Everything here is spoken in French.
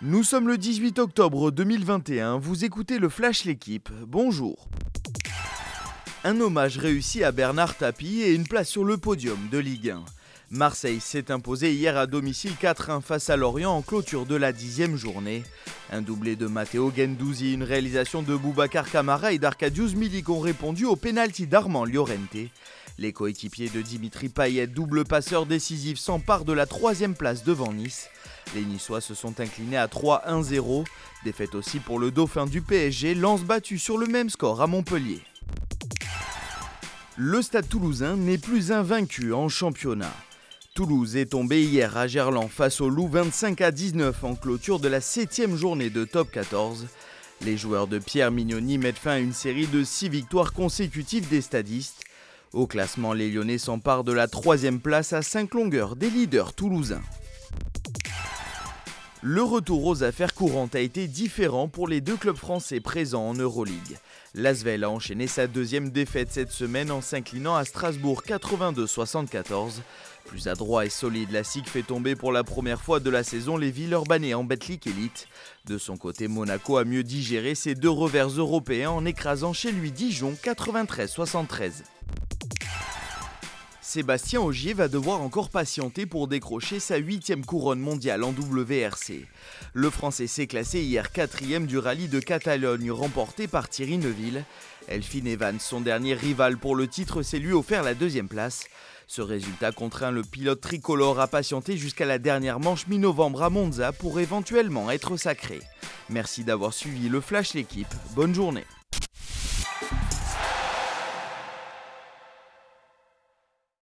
Nous sommes le 18 octobre 2021, vous écoutez le Flash L'équipe, bonjour. Un hommage réussi à Bernard Tapie et une place sur le podium de Ligue 1. Marseille s'est imposé hier à domicile 4-1 face à Lorient en clôture de la dixième journée. Un doublé de Matteo Gendouzi, une réalisation de Boubacar Camara et d'Arcadius Milik ont répondu au pénalty d'Armand Llorente. Les coéquipiers de Dimitri Payet, double passeur décisif, s'emparent de la troisième place devant Nice. Les Niçois se sont inclinés à 3-1-0. Défaite aussi pour le dauphin du PSG, lance battu sur le même score à Montpellier. Le stade toulousain n'est plus invaincu en championnat. Toulouse est tombé hier à Gerland face au Loup 25 à 19 en clôture de la 7 journée de top 14. Les joueurs de Pierre Mignoni mettent fin à une série de 6 victoires consécutives des stadistes. Au classement, les Lyonnais s'emparent de la troisième place à 5 longueurs des leaders toulousains. Le retour aux affaires courantes a été différent pour les deux clubs français présents en Euroleague. L'Asvel a enchaîné sa deuxième défaite cette semaine en s'inclinant à Strasbourg 82-74. Plus adroit et solide, la SIG fait tomber pour la première fois de la saison les Villeurbanais en Betclic Elite. De son côté, Monaco a mieux digéré ses deux revers européens en écrasant chez lui Dijon 93-73. Sébastien Ogier va devoir encore patienter pour décrocher sa huitième couronne mondiale en WRC. Le Français s'est classé hier quatrième du rallye de Catalogne remporté par Thierry Neuville. Elphine Evans, son dernier rival pour le titre, s'est lui offert la deuxième place. Ce résultat contraint le pilote tricolore à patienter jusqu'à la dernière manche mi-novembre à Monza pour éventuellement être sacré. Merci d'avoir suivi le Flash l'équipe, bonne journée.